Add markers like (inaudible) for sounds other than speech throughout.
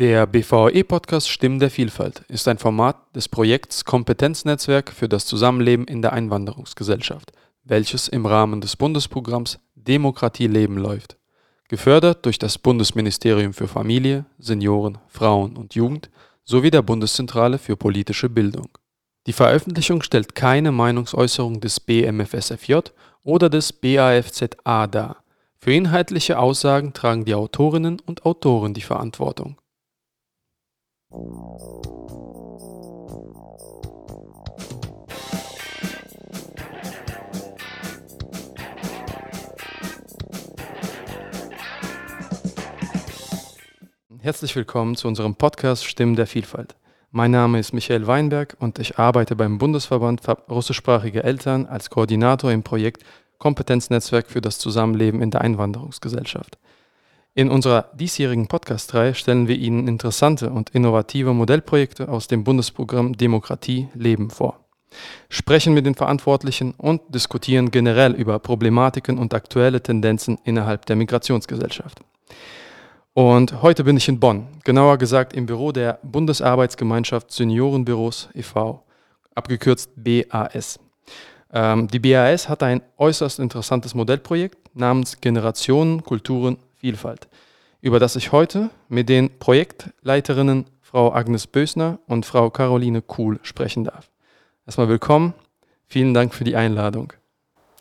Der BVE-Podcast Stimmen der Vielfalt ist ein Format des Projekts Kompetenznetzwerk für das Zusammenleben in der Einwanderungsgesellschaft, welches im Rahmen des Bundesprogramms Demokratie leben läuft. Gefördert durch das Bundesministerium für Familie, Senioren, Frauen und Jugend sowie der Bundeszentrale für politische Bildung. Die Veröffentlichung stellt keine Meinungsäußerung des BMFSFJ oder des BAFZA dar. Für inhaltliche Aussagen tragen die Autorinnen und Autoren die Verantwortung. Herzlich willkommen zu unserem Podcast Stimmen der Vielfalt. Mein Name ist Michael Weinberg und ich arbeite beim Bundesverband russischsprachige Eltern als Koordinator im Projekt Kompetenznetzwerk für das Zusammenleben in der Einwanderungsgesellschaft. In unserer diesjährigen Podcast-Reihe stellen wir Ihnen interessante und innovative Modellprojekte aus dem Bundesprogramm Demokratie Leben vor, sprechen mit den Verantwortlichen und diskutieren generell über Problematiken und aktuelle Tendenzen innerhalb der Migrationsgesellschaft. Und heute bin ich in Bonn, genauer gesagt im Büro der Bundesarbeitsgemeinschaft Seniorenbüros e.V., abgekürzt BAS. Ähm, die BAS hat ein äußerst interessantes Modellprojekt namens Generationen, Kulturen, Vielfalt, über das ich heute mit den Projektleiterinnen Frau Agnes Bösner und Frau Caroline Kuhl sprechen darf. Erstmal willkommen. Vielen Dank für die Einladung.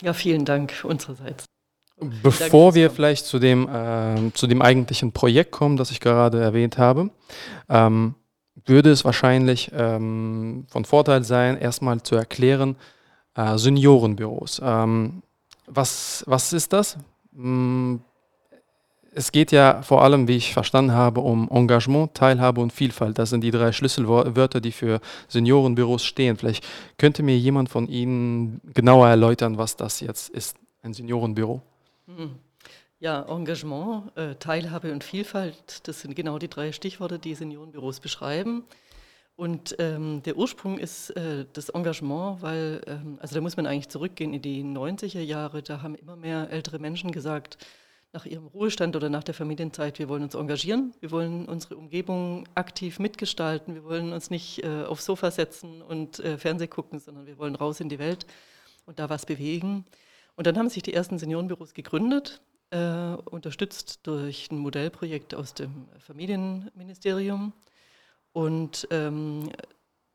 Ja, vielen Dank unsererseits. Bevor wir vielleicht zu dem, äh, zu dem eigentlichen Projekt kommen, das ich gerade erwähnt habe, ähm, würde es wahrscheinlich ähm, von Vorteil sein, erstmal zu erklären, äh, Seniorenbüros. Ähm, was, was ist das? Es geht ja vor allem, wie ich verstanden habe, um Engagement, Teilhabe und Vielfalt. Das sind die drei Schlüsselwörter, die für Seniorenbüros stehen. Vielleicht könnte mir jemand von Ihnen genauer erläutern, was das jetzt ist, ein Seniorenbüro. Hm. Ja, Engagement, äh, Teilhabe und Vielfalt, das sind genau die drei Stichworte, die Seniorenbüros beschreiben. Und ähm, der Ursprung ist äh, das Engagement, weil, ähm, also da muss man eigentlich zurückgehen in die 90er Jahre, da haben immer mehr ältere Menschen gesagt, nach ihrem Ruhestand oder nach der Familienzeit, wir wollen uns engagieren, wir wollen unsere Umgebung aktiv mitgestalten, wir wollen uns nicht äh, aufs Sofa setzen und äh, Fernseh gucken, sondern wir wollen raus in die Welt und da was bewegen. Und dann haben sich die ersten Seniorenbüros gegründet, äh, unterstützt durch ein Modellprojekt aus dem Familienministerium. Und ähm,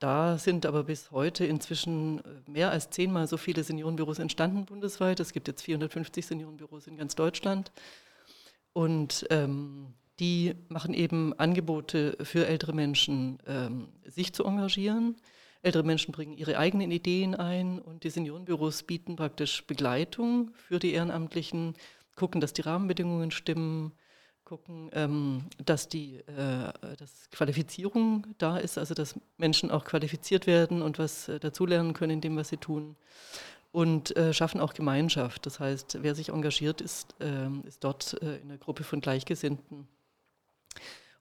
da sind aber bis heute inzwischen äh, mehr als zehnmal so viele Seniorenbüros entstanden bundesweit. Es gibt jetzt 450 Seniorenbüros in ganz Deutschland. Und ähm, die machen eben Angebote für ältere Menschen, ähm, sich zu engagieren. Ältere Menschen bringen ihre eigenen Ideen ein und die Seniorenbüros bieten praktisch Begleitung für die Ehrenamtlichen, gucken, dass die Rahmenbedingungen stimmen, gucken, ähm, dass die äh, dass Qualifizierung da ist, also dass Menschen auch qualifiziert werden und was äh, dazulernen können in dem, was sie tun. Und äh, schaffen auch Gemeinschaft. Das heißt, wer sich engagiert, ist, ähm, ist dort äh, in einer Gruppe von Gleichgesinnten.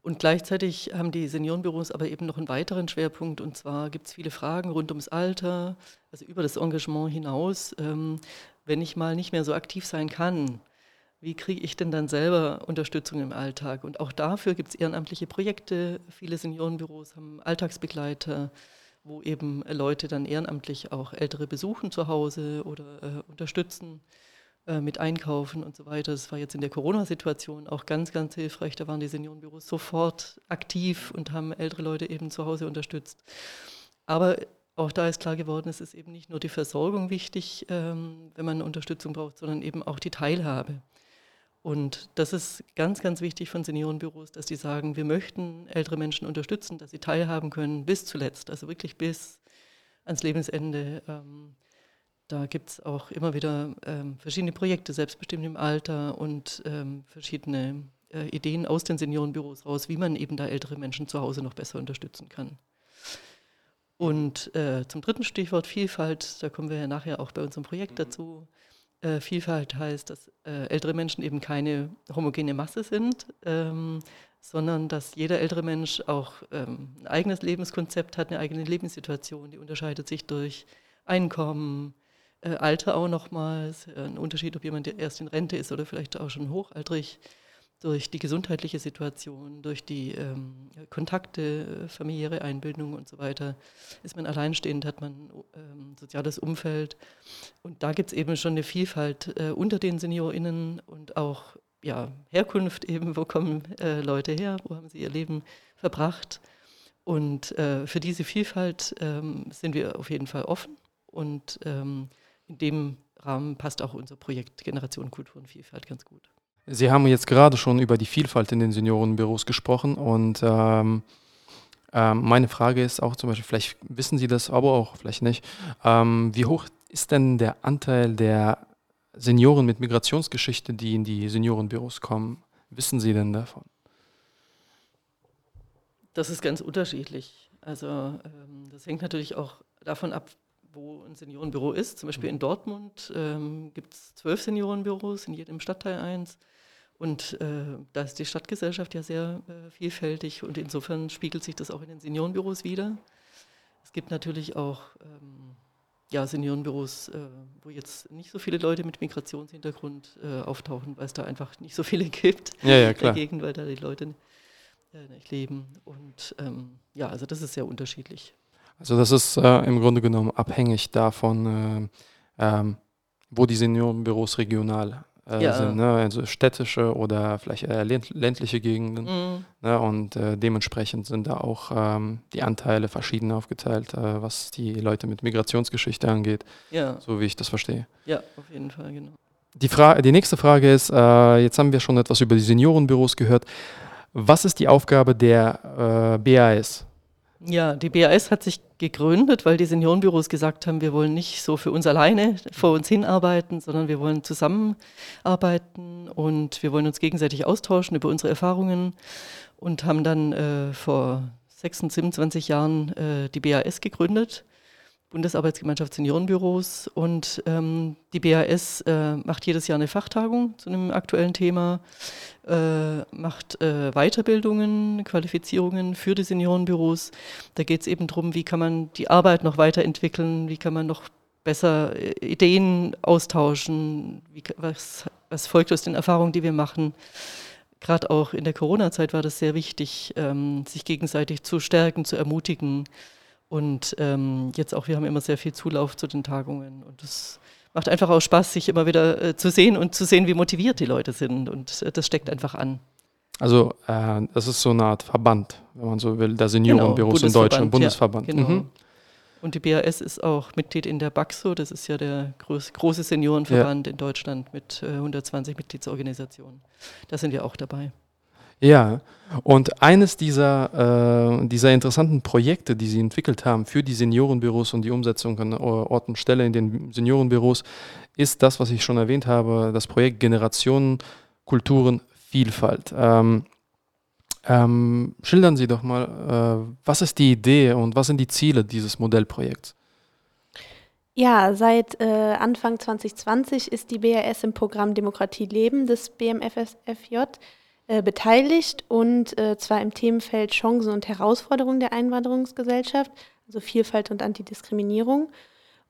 Und gleichzeitig haben die Seniorenbüros aber eben noch einen weiteren Schwerpunkt. Und zwar gibt es viele Fragen rund ums Alter, also über das Engagement hinaus. Ähm, wenn ich mal nicht mehr so aktiv sein kann, wie kriege ich denn dann selber Unterstützung im Alltag? Und auch dafür gibt es ehrenamtliche Projekte. Viele Seniorenbüros haben Alltagsbegleiter, wo eben Leute dann ehrenamtlich auch Ältere besuchen zu Hause oder äh, unterstützen äh, mit Einkaufen und so weiter. Das war jetzt in der Corona-Situation auch ganz, ganz hilfreich. Da waren die Seniorenbüros sofort aktiv und haben ältere Leute eben zu Hause unterstützt. Aber auch da ist klar geworden, es ist eben nicht nur die Versorgung wichtig, ähm, wenn man Unterstützung braucht, sondern eben auch die Teilhabe. Und das ist ganz, ganz wichtig von Seniorenbüros, dass die sagen, wir möchten ältere Menschen unterstützen, dass sie teilhaben können bis zuletzt, also wirklich bis ans Lebensende. Ähm, da gibt es auch immer wieder ähm, verschiedene Projekte, selbstbestimmt im Alter und ähm, verschiedene äh, Ideen aus den Seniorenbüros raus, wie man eben da ältere Menschen zu Hause noch besser unterstützen kann. Und äh, zum dritten Stichwort Vielfalt, da kommen wir ja nachher auch bei unserem Projekt mhm. dazu. Äh, Vielfalt heißt, dass äh, ältere Menschen eben keine homogene Masse sind, ähm, sondern dass jeder ältere Mensch auch ähm, ein eigenes Lebenskonzept hat, eine eigene Lebenssituation. Die unterscheidet sich durch Einkommen, äh, Alter auch nochmals, äh, ein Unterschied, ob jemand erst in Rente ist oder vielleicht auch schon hochaltrig. Durch die gesundheitliche Situation, durch die ähm, Kontakte, familiäre Einbildung und so weiter, ist man alleinstehend, hat man ähm, soziales Umfeld. Und da gibt es eben schon eine Vielfalt äh, unter den SeniorInnen und auch ja, Herkunft eben, wo kommen äh, Leute her, wo haben sie ihr Leben verbracht. Und äh, für diese Vielfalt ähm, sind wir auf jeden Fall offen und ähm, in dem Rahmen passt auch unser Projekt Generation Kultur und Vielfalt ganz gut. Sie haben jetzt gerade schon über die Vielfalt in den Seniorenbüros gesprochen und ähm, ähm, meine Frage ist auch zum Beispiel, vielleicht wissen Sie das, aber auch vielleicht nicht, ähm, wie hoch ist denn der Anteil der Senioren mit Migrationsgeschichte, die in die Seniorenbüros kommen? Wissen Sie denn davon? Das ist ganz unterschiedlich. Also ähm, das hängt natürlich auch davon ab, wo ein Seniorenbüro ist. Zum Beispiel in Dortmund ähm, gibt es zwölf Seniorenbüros, in jedem Stadtteil eins. Und äh, da ist die Stadtgesellschaft ja sehr äh, vielfältig und insofern spiegelt sich das auch in den Seniorenbüros wieder. Es gibt natürlich auch ähm, ja, Seniorenbüros, äh, wo jetzt nicht so viele Leute mit Migrationshintergrund äh, auftauchen, weil es da einfach nicht so viele (laughs) gibt ja, ja, klar. dagegen, weil da die Leute äh, nicht leben. Und ähm, ja, also das ist sehr unterschiedlich. Also das ist äh, im Grunde genommen abhängig davon, äh, ähm, wo die Seniorenbüros regional äh, ja. sind, ne? also städtische oder vielleicht eher ländliche Gegenden. Mhm. Ne? Und äh, dementsprechend sind da auch ähm, die Anteile verschieden aufgeteilt, äh, was die Leute mit Migrationsgeschichte angeht, ja. so wie ich das verstehe. Ja, auf jeden Fall, genau. Die, Fra die nächste Frage ist, äh, jetzt haben wir schon etwas über die Seniorenbüros gehört. Was ist die Aufgabe der äh, BAS? Ja, die BAS hat sich gegründet, weil die Seniorenbüros gesagt haben, wir wollen nicht so für uns alleine vor uns hinarbeiten, sondern wir wollen zusammenarbeiten und wir wollen uns gegenseitig austauschen über unsere Erfahrungen und haben dann äh, vor 26, 27 Jahren äh, die BAS gegründet Bundesarbeitsgemeinschaft Seniorenbüros und ähm, die BAS äh, macht jedes Jahr eine Fachtagung zu einem aktuellen Thema, äh, macht äh, Weiterbildungen, Qualifizierungen für die Seniorenbüros. Da geht es eben darum, wie kann man die Arbeit noch weiterentwickeln, wie kann man noch besser äh, Ideen austauschen, wie, was, was folgt aus den Erfahrungen, die wir machen. Gerade auch in der Corona-Zeit war das sehr wichtig, ähm, sich gegenseitig zu stärken, zu ermutigen. Und ähm, jetzt auch, wir haben immer sehr viel Zulauf zu den Tagungen. Und es macht einfach auch Spaß, sich immer wieder äh, zu sehen und zu sehen, wie motiviert die Leute sind. Und äh, das steckt einfach an. Also äh, das ist so eine Art Verband, wenn man so will, der Seniorenbüros genau, in Deutschland, Bundesverband. Ja, genau. Mhm. Und die BAS ist auch Mitglied in der BAXO, das ist ja der groß, große Seniorenverband ja. in Deutschland mit äh, 120 Mitgliedsorganisationen. Da sind wir auch dabei. Ja, und eines dieser, äh, dieser interessanten Projekte, die Sie entwickelt haben für die Seniorenbüros und die Umsetzung an Ort und Stelle in den Seniorenbüros, ist das, was ich schon erwähnt habe, das Projekt Generationen, Kulturen, Vielfalt. Ähm, ähm, schildern Sie doch mal, äh, was ist die Idee und was sind die Ziele dieses Modellprojekts? Ja, seit äh, Anfang 2020 ist die BRS im Programm Demokratie Leben des BMFSFJ äh, beteiligt und äh, zwar im Themenfeld Chancen und Herausforderungen der Einwanderungsgesellschaft, also Vielfalt und Antidiskriminierung.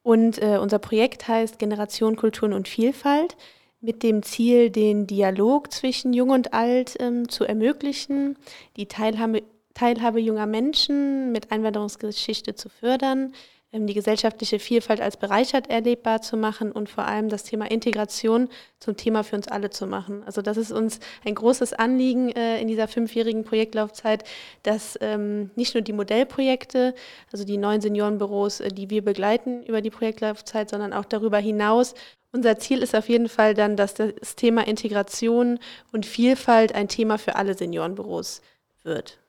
Und äh, unser Projekt heißt Generation Kulturen und Vielfalt mit dem Ziel, den Dialog zwischen Jung und Alt ähm, zu ermöglichen, die Teilhabe, Teilhabe junger Menschen mit Einwanderungsgeschichte zu fördern, die gesellschaftliche Vielfalt als bereichert erlebbar zu machen und vor allem das Thema Integration zum Thema für uns alle zu machen. Also das ist uns ein großes Anliegen äh, in dieser fünfjährigen Projektlaufzeit, dass ähm, nicht nur die Modellprojekte, also die neuen Seniorenbüros, äh, die wir begleiten über die Projektlaufzeit, sondern auch darüber hinaus unser Ziel ist auf jeden Fall dann, dass das Thema Integration und Vielfalt ein Thema für alle Seniorenbüros wird.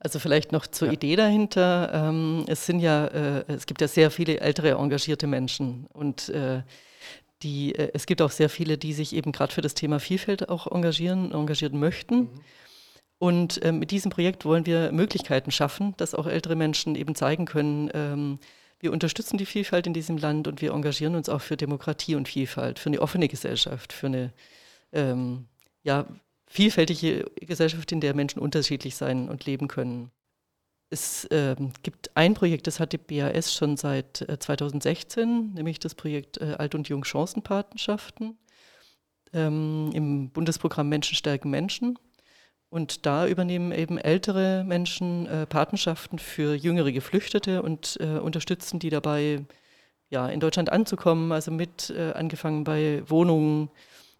Also vielleicht noch zur ja. Idee dahinter. Ähm, es sind ja, äh, es gibt ja sehr viele ältere engagierte Menschen und äh, die, äh, es gibt auch sehr viele, die sich eben gerade für das Thema Vielfalt auch engagieren, engagieren möchten. Mhm. Und äh, mit diesem Projekt wollen wir Möglichkeiten schaffen, dass auch ältere Menschen eben zeigen können, ähm, wir unterstützen die Vielfalt in diesem Land und wir engagieren uns auch für Demokratie und Vielfalt, für eine offene Gesellschaft, für eine ähm, ja, vielfältige Gesellschaft, in der Menschen unterschiedlich sein und leben können. Es äh, gibt ein Projekt, das hat die BAS schon seit äh, 2016, nämlich das Projekt äh, Alt- und Jung Chancenpatenschaften. ähm, im Bundesprogramm Menschen stärken Menschen. Und da übernehmen eben ältere Menschen äh, Patenschaften für jüngere Geflüchtete und äh, unterstützen die dabei, ja, in Deutschland anzukommen, also mit äh, angefangen bei Wohnungen,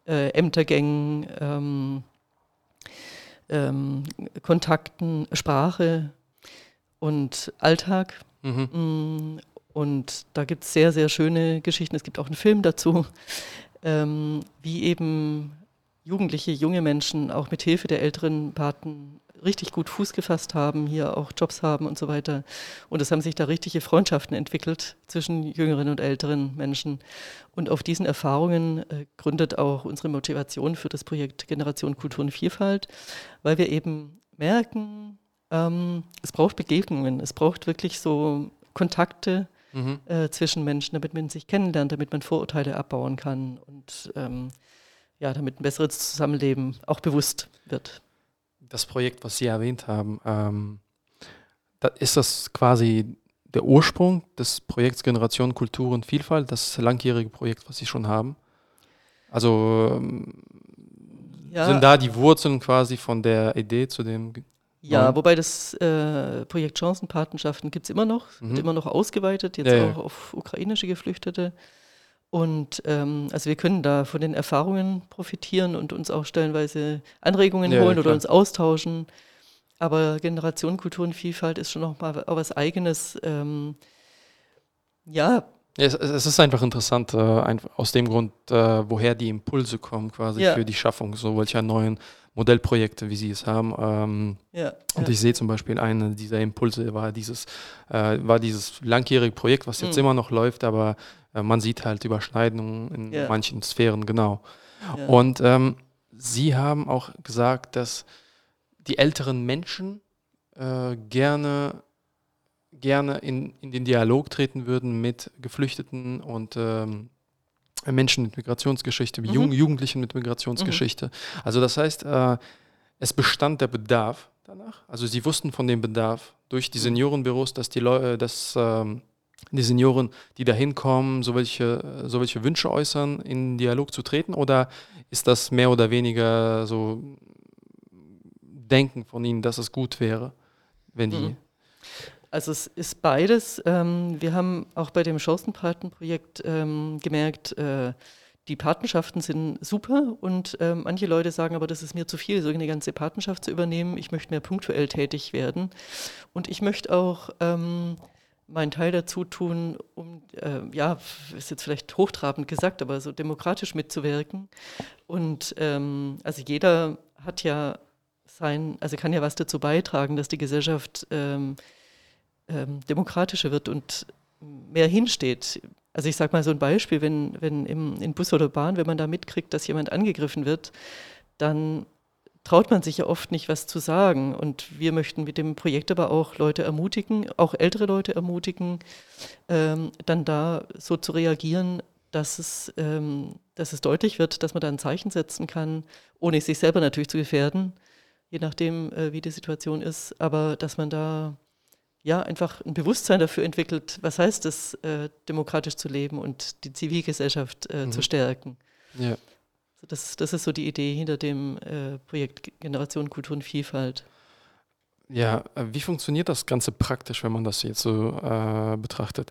äh, Ämtergängen, ähm, ähm, Kontakten, Sprache und Alltag. Mhm. Mm, und da gibt es sehr, sehr schöne Geschichten. Es gibt auch einen Film dazu, (laughs) ähm, wie eben Jugendliche, junge Menschen auch mit Hilfe der älteren Paten richtig gut Fuß gefasst haben, hier auch Jobs haben und so weiter. Und es haben sich da richtige Freundschaften entwickelt zwischen jüngeren und älteren Menschen. Und auf diesen Erfahrungen äh, gründet auch unsere Motivation für das Projekt Generation Kultur und Vielfalt, weil wir eben merken, ähm, es braucht Begegnungen, es braucht wirklich so Kontakte mhm. äh, zwischen Menschen, damit man sich kennenlernt, damit man Vorurteile abbauen kann und ähm, ja, damit ein besseres Zusammenleben auch bewusst wird. Das Projekt, was Sie erwähnt haben, ähm, da ist das quasi der Ursprung des Projekts Generation Kultur und Vielfalt, das langjährige Projekt, was Sie schon haben? Also ähm, ja. sind da die Wurzeln quasi von der Idee zu dem ja, wobei das äh, Projekt Chancenpatenschaften gibt es immer noch, mhm. wird immer noch ausgeweitet, jetzt ja, auch ja. auf ukrainische Geflüchtete. Und ähm, also wir können da von den Erfahrungen profitieren und uns auch stellenweise Anregungen ja, holen oder uns austauschen. Aber Generation Kultur und Vielfalt ist schon noch mal was Eigenes. Ähm, ja. Es, es, ist einfach interessant, äh, aus dem Grund, äh, woher die Impulse kommen, quasi ja. für die Schaffung so welcher neuen Modellprojekte, wie sie es haben. Ähm, ja, und ja. ich sehe zum Beispiel, eine dieser Impulse war dieses, äh, war dieses langjährige Projekt, was jetzt mhm. immer noch läuft, aber äh, man sieht halt Überschneidungen in ja. manchen Sphären, genau. Und ähm, Sie haben auch gesagt, dass die älteren Menschen äh, gerne, gerne in, in den Dialog treten würden mit Geflüchteten und ähm, Menschen mit Migrationsgeschichte, mhm. Jugend, Jugendlichen mit Migrationsgeschichte. Mhm. Also das heißt, äh, es bestand der Bedarf danach. Also sie wussten von dem Bedarf durch die mhm. Seniorenbüros, dass die Leute, dass ähm, die Senioren, die da hinkommen, so welche, so welche Wünsche äußern, in Dialog zu treten? Oder ist das mehr oder weniger so Denken von ihnen, dass es gut wäre, wenn die. Mhm. Also es ist beides. Ähm, wir haben auch bei dem Chancenpatenprojekt ähm, gemerkt, äh, die Patenschaften sind super und äh, manche Leute sagen aber, das ist mir zu viel, so eine ganze Patenschaft zu übernehmen. Ich möchte mehr punktuell tätig werden. Und ich möchte auch ähm, meinen Teil dazu tun, um, äh, ja, ist jetzt vielleicht hochtrabend gesagt, aber so demokratisch mitzuwirken. Und ähm, also jeder hat ja sein, also kann ja was dazu beitragen, dass die Gesellschaft ähm, ähm, demokratischer wird und mehr hinsteht. Also ich sage mal so ein Beispiel, wenn, wenn im, in Bus oder Bahn, wenn man da mitkriegt, dass jemand angegriffen wird, dann traut man sich ja oft nicht, was zu sagen. Und wir möchten mit dem Projekt aber auch Leute ermutigen, auch ältere Leute ermutigen, ähm, dann da so zu reagieren, dass es, ähm, dass es deutlich wird, dass man da ein Zeichen setzen kann, ohne sich selber natürlich zu gefährden, je nachdem, äh, wie die Situation ist, aber dass man da ja einfach ein Bewusstsein dafür entwickelt, was heißt es, äh, demokratisch zu leben und die Zivilgesellschaft äh, mhm. zu stärken. Ja. Das, das ist so die Idee hinter dem äh, Projekt Generation Kultur und Vielfalt. Ja, äh, wie funktioniert das Ganze praktisch, wenn man das jetzt so äh, betrachtet?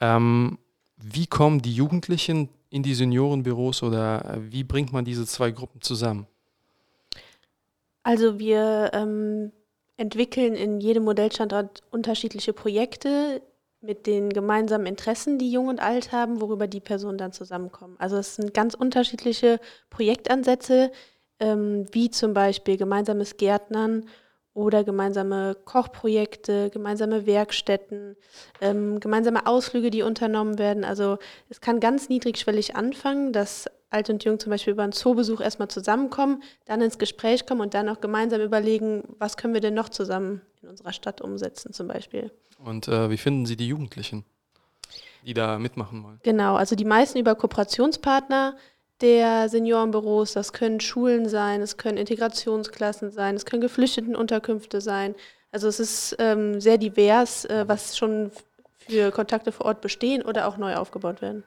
Ähm, wie kommen die Jugendlichen in die Seniorenbüros oder äh, wie bringt man diese zwei Gruppen zusammen? Also wir ähm, entwickeln in jedem Modellstandort unterschiedliche Projekte, mit den gemeinsamen Interessen, die Jung und Alt haben, worüber die Personen dann zusammenkommen. Also es sind ganz unterschiedliche Projektansätze, ähm, wie zum Beispiel gemeinsames Gärtnern oder gemeinsame Kochprojekte, gemeinsame Werkstätten, ähm, gemeinsame Ausflüge, die unternommen werden. Also es kann ganz niedrigschwellig anfangen, dass Alt und Jung zum Beispiel über einen Zoobesuch erstmal zusammenkommen, dann ins Gespräch kommen und dann auch gemeinsam überlegen, was können wir denn noch zusammen in unserer Stadt umsetzen zum Beispiel. Und äh, wie finden Sie die Jugendlichen, die da mitmachen wollen? Genau, also die meisten über Kooperationspartner der Seniorenbüros, das können Schulen sein, es können Integrationsklassen sein, es können Geflüchtetenunterkünfte sein. Also es ist ähm, sehr divers, äh, was schon für Kontakte vor Ort bestehen oder auch neu aufgebaut werden.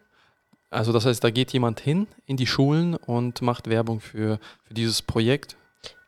Also das heißt, da geht jemand hin in die Schulen und macht Werbung für, für dieses Projekt?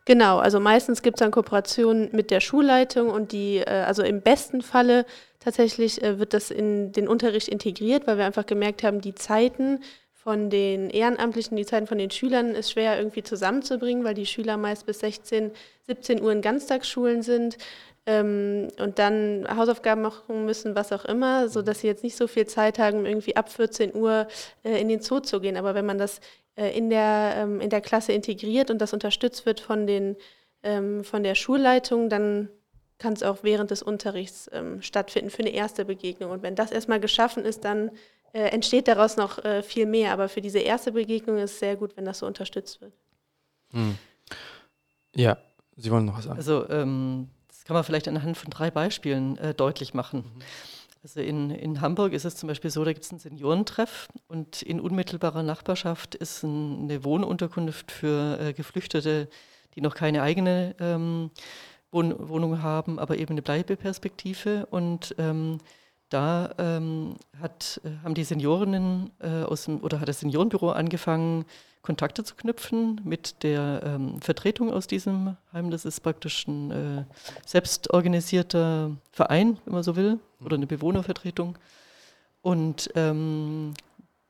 Genau, also meistens gibt es dann Kooperationen mit der Schulleitung und die, äh, also im besten Falle tatsächlich äh, wird das in den Unterricht integriert, weil wir einfach gemerkt haben, die Zeiten von den Ehrenamtlichen, die Zeiten von den Schülern ist schwer irgendwie zusammenzubringen, weil die Schüler meist bis 16, 17 Uhr in Ganztagsschulen sind ähm, und dann Hausaufgaben machen müssen, was auch immer, sodass sie jetzt nicht so viel Zeit haben, irgendwie ab 14 Uhr äh, in den Zoo zu gehen. Aber wenn man das äh, in, der, ähm, in der Klasse integriert und das unterstützt wird von, den, ähm, von der Schulleitung, dann kann es auch während des Unterrichts ähm, stattfinden für eine erste Begegnung. Und wenn das erstmal geschaffen ist, dann äh, entsteht daraus noch äh, viel mehr. Aber für diese erste Begegnung ist es sehr gut, wenn das so unterstützt wird. Hm. Ja, Sie wollen noch was sagen. Also ähm, das kann man vielleicht anhand von drei Beispielen äh, deutlich machen. Mhm. Also in, in Hamburg ist es zum Beispiel so, da gibt es einen Seniorentreff und in unmittelbarer Nachbarschaft ist ein, eine Wohnunterkunft für äh, Geflüchtete, die noch keine eigene ähm, Wohn Wohnung haben, aber eben eine Bleibeperspektive. Und ähm, da ähm, hat, äh, haben die Seniorinnen äh, aus dem, oder hat das Seniorenbüro angefangen, Kontakte zu knüpfen mit der ähm, Vertretung aus diesem Heim. Das ist praktisch ein äh, selbstorganisierter Verein, wenn man so will, oder eine Bewohnervertretung. Und ähm,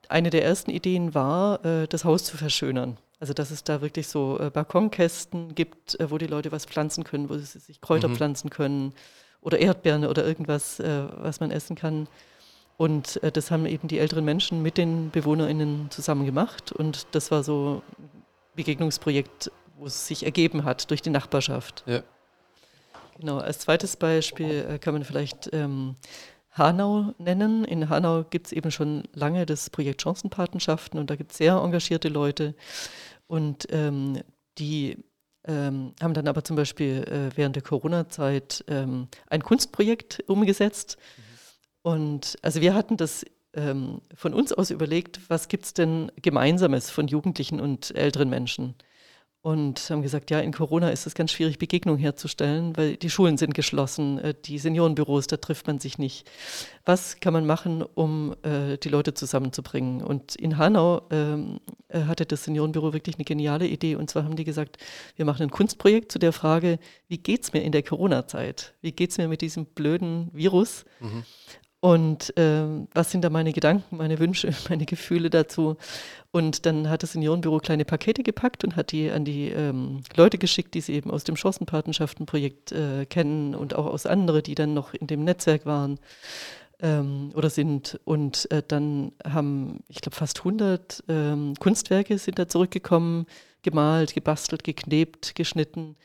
eine der ersten Ideen war, äh, das Haus zu verschönern. Also dass es da wirklich so äh, Balkonkästen gibt, äh, wo die Leute was pflanzen können, wo sie sich Kräuter mhm. pflanzen können oder Erdbeeren oder irgendwas, äh, was man essen kann. Und äh, das haben eben die älteren Menschen mit den BewohnerInnen zusammen gemacht. Und das war so ein Begegnungsprojekt, wo es sich ergeben hat durch die Nachbarschaft. Ja. Genau, als zweites Beispiel äh, kann man vielleicht ähm, Hanau nennen. In Hanau gibt es eben schon lange das Projekt Chancenpatenschaften und da gibt es sehr engagierte Leute. Und ähm, die ähm, haben dann aber zum Beispiel äh, während der Corona-Zeit ähm, ein Kunstprojekt umgesetzt. Mhm und also wir hatten das ähm, von uns aus überlegt, was gibt es denn Gemeinsames von Jugendlichen und älteren Menschen? Und haben gesagt, ja, in Corona ist es ganz schwierig, Begegnungen herzustellen, weil die Schulen sind geschlossen, äh, die Seniorenbüros, da trifft man sich nicht. Was kann man machen, um äh, die Leute zusammenzubringen? Und in Hanau ähm, äh, hatte das Seniorenbüro wirklich eine geniale Idee. Und zwar haben die gesagt, wir machen ein Kunstprojekt zu der Frage, wie geht es mir in der Corona-Zeit? Wie geht es mir mit diesem blöden Virus? Mhm. Und äh, was sind da meine Gedanken, meine Wünsche, (laughs) meine Gefühle dazu? Und dann hat das Seniorenbüro kleine Pakete gepackt und hat die an die ähm, Leute geschickt, die sie eben aus dem Chancenpatenschaftenprojekt äh, kennen und auch aus anderen, die dann noch in dem Netzwerk waren ähm, oder sind. Und äh, dann haben, ich glaube, fast 100 ähm, Kunstwerke sind da zurückgekommen, gemalt, gebastelt, geknebt, geschnitten.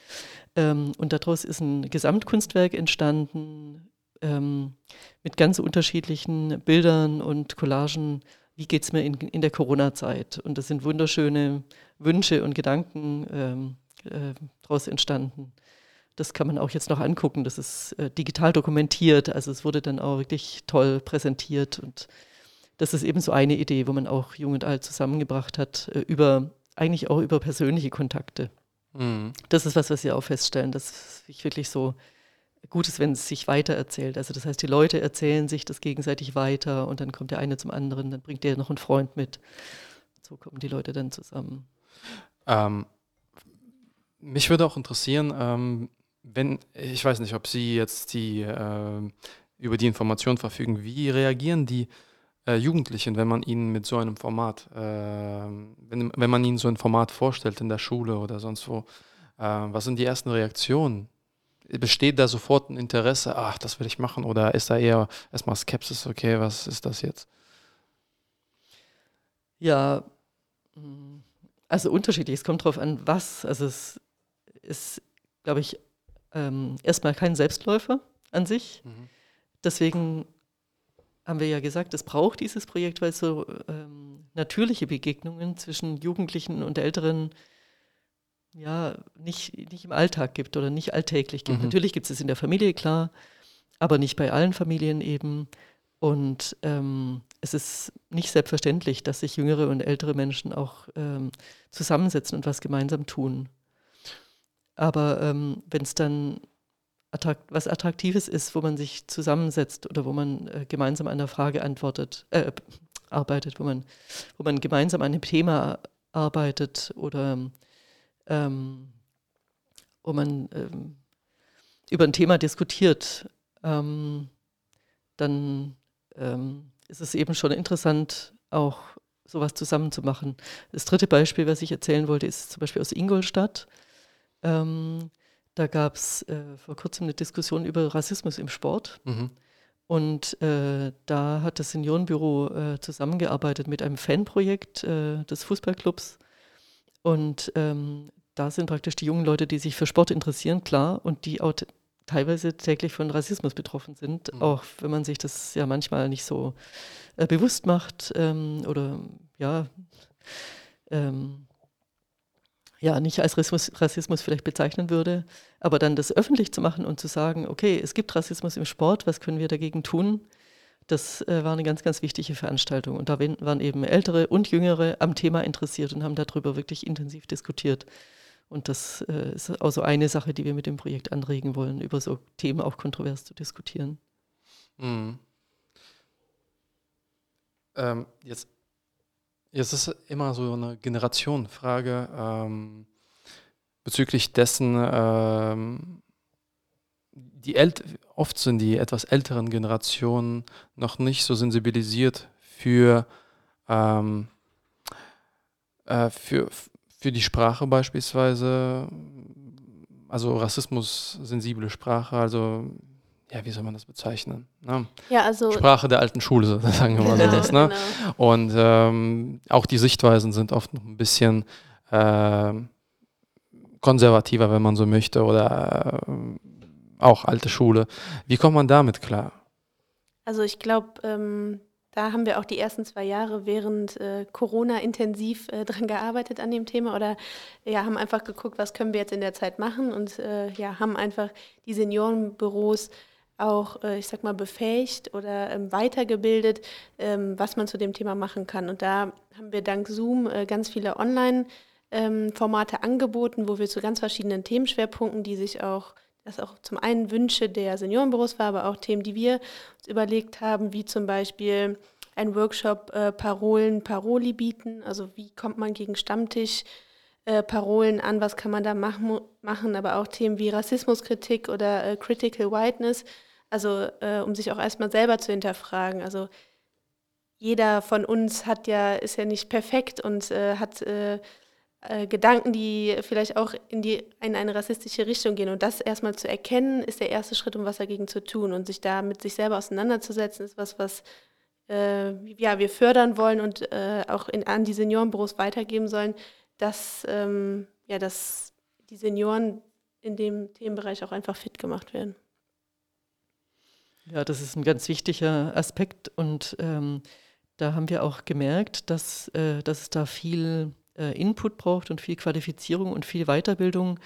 Ähm, und daraus ist ein Gesamtkunstwerk entstanden ähm, mit ganz unterschiedlichen Bildern und Collagen, wie geht es mir in, in der Corona-Zeit. Und das sind wunderschöne Wünsche und Gedanken ähm, äh, daraus entstanden. Das kann man auch jetzt noch angucken. Das ist äh, digital dokumentiert. Also es wurde dann auch wirklich toll präsentiert. Und das ist eben so eine Idee, wo man auch Jung und Alt zusammengebracht hat, äh, über eigentlich auch über persönliche Kontakte. Mhm. Das ist was, was wir auch feststellen, dass ich wirklich so gut ist, wenn es sich weitererzählt. Also das heißt, die Leute erzählen sich das gegenseitig weiter und dann kommt der eine zum anderen, dann bringt der noch einen Freund mit. So kommen die Leute dann zusammen. Ähm, mich würde auch interessieren, ähm, wenn, ich weiß nicht, ob Sie jetzt die äh, über die Information verfügen, wie reagieren die äh, Jugendlichen, wenn man ihnen mit so einem Format, äh, wenn, wenn man ihnen so ein Format vorstellt in der Schule oder sonst wo, äh, was sind die ersten Reaktionen? Besteht da sofort ein Interesse, ach, das will ich machen, oder ist da eher erstmal Skepsis, okay, was ist das jetzt? Ja, mm, also unterschiedlich. Es kommt darauf an, was. Also es ist, glaube ich, ähm, erstmal kein Selbstläufer an sich. Mhm. Deswegen haben wir ja gesagt, es braucht dieses Projekt, weil es so ähm, natürliche Begegnungen zwischen Jugendlichen und Älteren ja, nicht, nicht im Alltag gibt oder nicht alltäglich gibt. Mhm. Natürlich gibt es es in der Familie, klar, aber nicht bei allen Familien eben. Und ähm, es ist nicht selbstverständlich, dass sich jüngere und ältere Menschen auch ähm, zusammensetzen und was gemeinsam tun. Aber ähm, wenn es dann attrakt was Attraktives ist, wo man sich zusammensetzt oder wo man äh, gemeinsam einer Frage antwortet, äh, arbeitet, wo man, wo man gemeinsam an einem Thema arbeitet oder ähm, wo man ähm, über ein Thema diskutiert, ähm, dann ähm, ist es eben schon interessant, auch sowas zusammen zu machen. Das dritte Beispiel, was ich erzählen wollte, ist zum Beispiel aus Ingolstadt. Ähm, da gab es äh, vor kurzem eine Diskussion über Rassismus im Sport. Mhm. Und äh, da hat das Seniorenbüro äh, zusammengearbeitet mit einem Fanprojekt äh, des Fußballclubs. Und ähm, da sind praktisch die jungen Leute, die sich für Sport interessieren, klar, und die auch teilweise täglich von Rassismus betroffen sind, mhm. auch wenn man sich das ja manchmal nicht so äh, bewusst macht ähm, oder ja, ähm, ja, nicht als Rassismus, Rassismus, vielleicht bezeichnen würde, aber dann das öffentlich zu machen und zu sagen, okay, es gibt Rassismus im Sport, was können wir dagegen tun? Das äh, war eine ganz, ganz wichtige Veranstaltung. Und da waren eben Ältere und Jüngere am Thema interessiert und haben darüber wirklich intensiv diskutiert. Und das äh, ist auch so eine Sache, die wir mit dem Projekt anregen wollen, über so Themen auch kontrovers zu diskutieren. Mhm. Ähm, jetzt, jetzt ist immer so eine Generationenfrage ähm, bezüglich dessen, ähm, die ält oft sind die etwas älteren Generationen noch nicht so sensibilisiert für, ähm, äh, für, für die Sprache beispielsweise, also rassismus-sensible Sprache, also ja, wie soll man das bezeichnen? Ne? Ja, also Sprache der alten Schule, (laughs) sagen wir mal genau, so das. Ne? Genau. Und ähm, auch die Sichtweisen sind oft noch ein bisschen äh, konservativer, wenn man so möchte, oder äh, auch alte Schule. Wie kommt man damit klar? Also ich glaube, ähm, da haben wir auch die ersten zwei Jahre während äh, Corona intensiv äh, dran gearbeitet an dem Thema oder ja, haben einfach geguckt, was können wir jetzt in der Zeit machen und äh, ja, haben einfach die Seniorenbüros auch, äh, ich sag mal, befähigt oder ähm, weitergebildet, ähm, was man zu dem Thema machen kann. Und da haben wir dank Zoom äh, ganz viele Online-Formate ähm, angeboten, wo wir zu ganz verschiedenen Themenschwerpunkten, die sich auch das auch zum einen Wünsche der Seniorenbüros war, aber auch Themen, die wir uns überlegt haben, wie zum Beispiel ein Workshop äh, Parolen, Paroli bieten. Also wie kommt man gegen Stammtisch äh, Parolen an, was kann man da machen, machen, aber auch Themen wie Rassismuskritik oder äh, Critical Whiteness, also äh, um sich auch erstmal selber zu hinterfragen. Also jeder von uns hat ja, ist ja nicht perfekt und äh, hat äh, Gedanken, die vielleicht auch in, die, in eine rassistische Richtung gehen. Und das erstmal zu erkennen, ist der erste Schritt, um was dagegen zu tun. Und sich da mit sich selber auseinanderzusetzen, ist was, was äh, ja, wir fördern wollen und äh, auch in, an die Seniorenbüros weitergeben sollen, dass, ähm, ja, dass die Senioren in dem Themenbereich auch einfach fit gemacht werden. Ja, das ist ein ganz wichtiger Aspekt und ähm, da haben wir auch gemerkt, dass, äh, dass es da viel äh, Input braucht und viel Qualifizierung und viel Weiterbildung,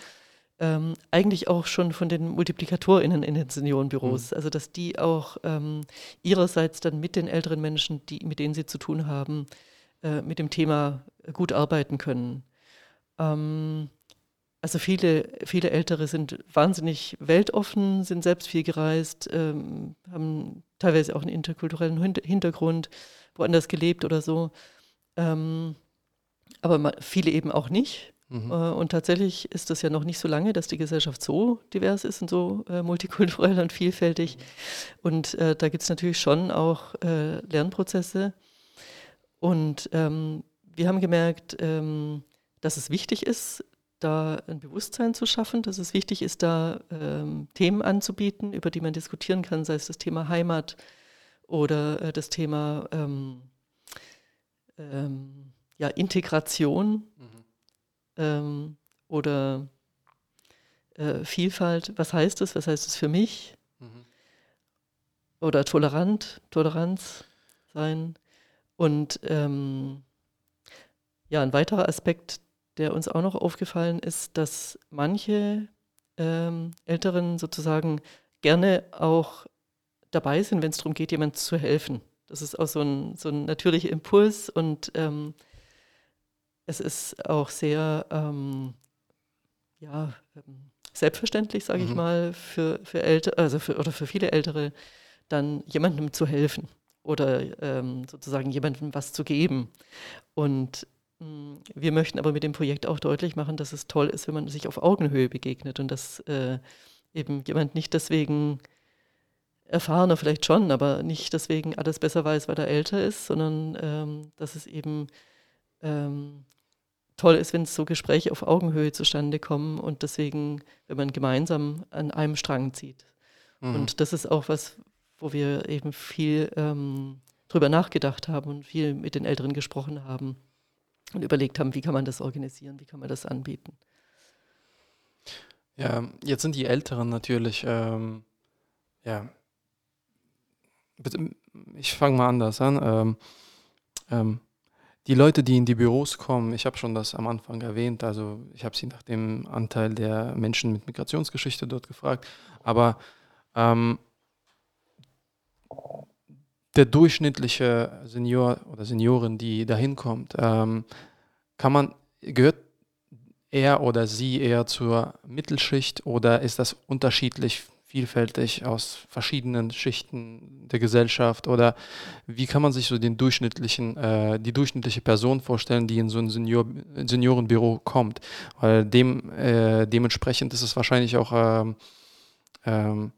ähm, eigentlich auch schon von den MultiplikatorInnen in den Seniorenbüros. Mhm. Also, dass die auch ähm, ihrerseits dann mit den älteren Menschen, die, mit denen sie zu tun haben, äh, mit dem Thema gut arbeiten können. Ähm, also viele, viele Ältere sind wahnsinnig weltoffen, sind selbst viel gereist, ähm, haben teilweise auch einen interkulturellen Hintergrund, woanders gelebt oder so. Ähm, aber viele eben auch nicht. Mhm. Äh, und tatsächlich ist das ja noch nicht so lange, dass die Gesellschaft so divers ist und so äh, multikulturell und vielfältig. Und äh, da gibt es natürlich schon auch äh, Lernprozesse. Und ähm, wir haben gemerkt, ähm, dass es wichtig ist, da ein Bewusstsein zu schaffen, dass es wichtig ist, da ähm, Themen anzubieten, über die man diskutieren kann, sei es das Thema Heimat oder äh, das Thema ähm, ähm, ja, Integration mhm. ähm, oder äh, Vielfalt. Was heißt das? Was heißt es für mich? Mhm. Oder tolerant, Toleranz sein. Und ähm, ja, ein weiterer Aspekt, der uns auch noch aufgefallen ist, dass manche ähm, Älteren sozusagen gerne auch dabei sind, wenn es darum geht, jemand zu helfen. Das ist auch so ein, so ein natürlicher Impuls und ähm, es ist auch sehr ähm, ja, ähm, selbstverständlich, sage mhm. ich mal, für, für Ältere, also für, oder für viele Ältere, dann jemandem zu helfen. oder ähm, sozusagen jemandem was zu geben. Und mh, mm, wir möchten aber mit dem Projekt auch deutlich machen, dass es toll ist, wenn man sich auf Augenhöhe begegnet und dass äh, eben jemand nicht deswegen erfahrener vielleicht schon, aber nicht deswegen alles besser weiß, weil er älter ist, sondern ähm, dass es eben ähm, toll ist, wenn so Gespräche auf Augenhöhe zustande kommen und deswegen, wenn man gemeinsam an einem Strang zieht. Mhm. Und das ist auch was, wo wir eben viel ähm, drüber nachgedacht haben und viel mit den Älteren gesprochen haben und überlegt haben, wie kann man das organisieren, wie kann man das anbieten. Ja, jetzt sind die Älteren natürlich, ähm, ja, ich fange mal anders an. Ähm, ähm, die Leute, die in die Büros kommen, ich habe schon das am Anfang erwähnt, also ich habe sie nach dem Anteil der Menschen mit Migrationsgeschichte dort gefragt, aber ähm, der durchschnittliche Senior oder Seniorin, die da hinkommt, ähm, kann man, gehört er oder sie eher zur Mittelschicht oder ist das unterschiedlich vielfältig aus verschiedenen Schichten der Gesellschaft oder wie kann man sich so den durchschnittlichen, äh, die durchschnittliche Person vorstellen, die in so ein Senior, Seniorenbüro kommt? Weil dem, äh, dementsprechend ist es wahrscheinlich auch ähm, ähm,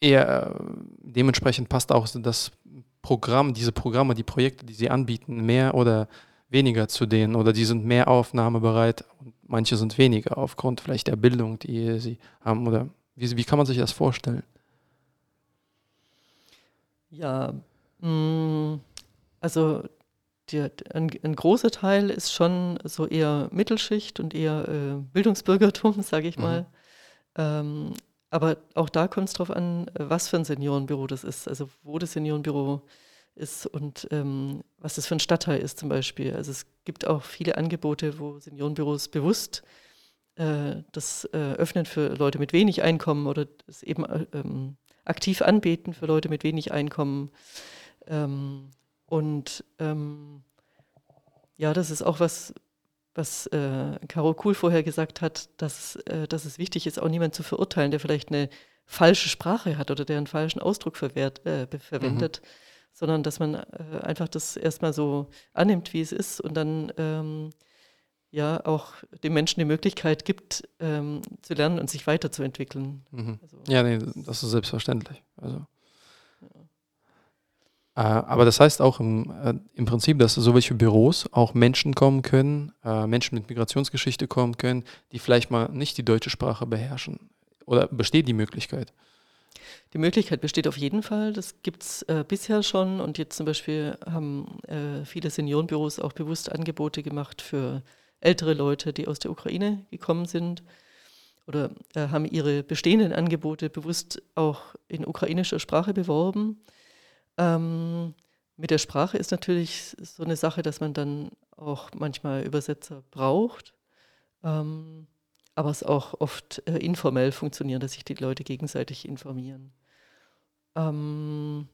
eher, äh, dementsprechend passt auch das Programm, diese Programme, die Projekte, die sie anbieten, mehr oder weniger zu denen oder die sind mehr aufnahmebereit und manche sind weniger aufgrund vielleicht der Bildung, die sie haben oder wie, wie kann man sich das vorstellen? Ja, mh, mm, also die, ein, ein, großer Teil ist schon so eher Mittelschicht und eher äh, Bildungsbürgertum, (laughs) sage ich mhm. mal. Ähm, aber auch da kommt es darauf an, was für ein Seniorenbüro das ist, also wo das Seniorenbüro ist und ähm, was das für ein Stadtteil ist zum Beispiel. Also es gibt auch viele Angebote, wo Seniorenbüros bewusst äh, das äh, öffnen für Leute mit wenig Einkommen oder es eben äh, ähm, aktiv anbieten für Leute mit wenig Einkommen. Ähm, und ähm, ja, das ist auch was, was äh, Caro Kuhl vorher gesagt hat, dass, äh, dass es wichtig ist, auch niemanden zu verurteilen, der vielleicht eine falsche Sprache hat oder der einen falschen Ausdruck verwehrt, äh, verwendet, mhm. sondern dass man äh, einfach das erstmal so annimmt, wie es ist und dann ähm, ja auch den Menschen die Möglichkeit gibt, ähm, zu lernen und sich weiterzuentwickeln. Mhm. Also, ja, nee, das ist selbstverständlich. Also. Ja. Äh, aber das heißt auch im, äh, im Prinzip, dass so welche Büros auch Menschen kommen können, äh, Menschen mit Migrationsgeschichte kommen können, die vielleicht mal nicht die deutsche Sprache beherrschen. Oder besteht die Möglichkeit? Die Möglichkeit besteht auf jeden Fall. Das gibt es äh, bisher schon. Und jetzt zum Beispiel haben äh, viele Seniorenbüros auch bewusst Angebote gemacht für ältere Leute, die aus der Ukraine gekommen sind oder äh, haben ihre bestehenden Angebote bewusst auch in ukrainischer Sprache beworben. Ähm, mit der Sprache ist natürlich so eine Sache, dass man dann auch manchmal Übersetzer braucht, ähm, aber es auch oft äh, informell funktioniert, dass sich die Leute gegenseitig informieren. Ähm,